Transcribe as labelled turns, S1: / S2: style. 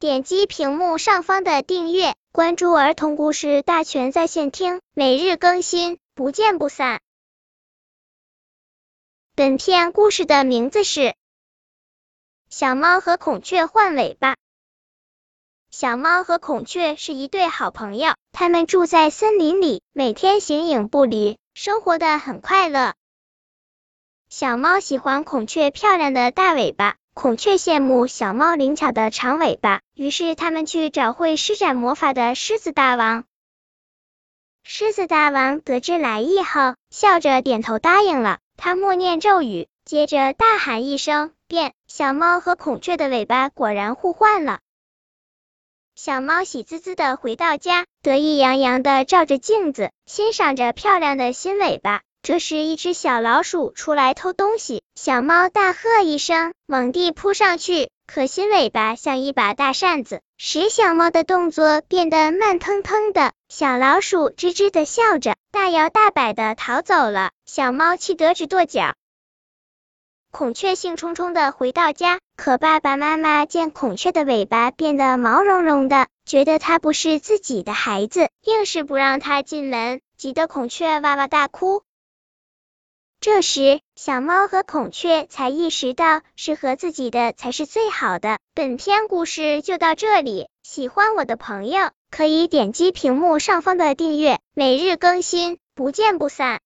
S1: 点击屏幕上方的订阅，关注儿童故事大全在线听，每日更新，不见不散。本片故事的名字是《小猫和孔雀换尾巴》。小猫和孔雀是一对好朋友，它们住在森林里，每天形影不离，生活的很快乐。小猫喜欢孔雀漂亮的大尾巴。孔雀羡慕小猫灵巧的长尾巴，于是他们去找会施展魔法的狮子大王。狮子大王得知来意后，笑着点头答应了。他默念咒语，接着大喊一声，变，小猫和孔雀的尾巴果然互换了。小猫喜滋滋的回到家，得意洋洋的照着镜子，欣赏着漂亮的新尾巴。这时，一只小老鼠出来偷东西，小猫大喝一声，猛地扑上去，可新尾巴像一把大扇子，使小猫的动作变得慢腾腾的。小老鼠吱吱的笑着，大摇大摆的逃走了。小猫气得直跺脚。孔雀兴冲冲的回到家，可爸爸妈妈见孔雀的尾巴变得毛茸茸的，觉得它不是自己的孩子，硬是不让它进门，急得孔雀哇哇大哭。这时，小猫和孔雀才意识到，适合自己的才是最好的。本篇故事就到这里，喜欢我的朋友可以点击屏幕上方的订阅，每日更新，不见不散。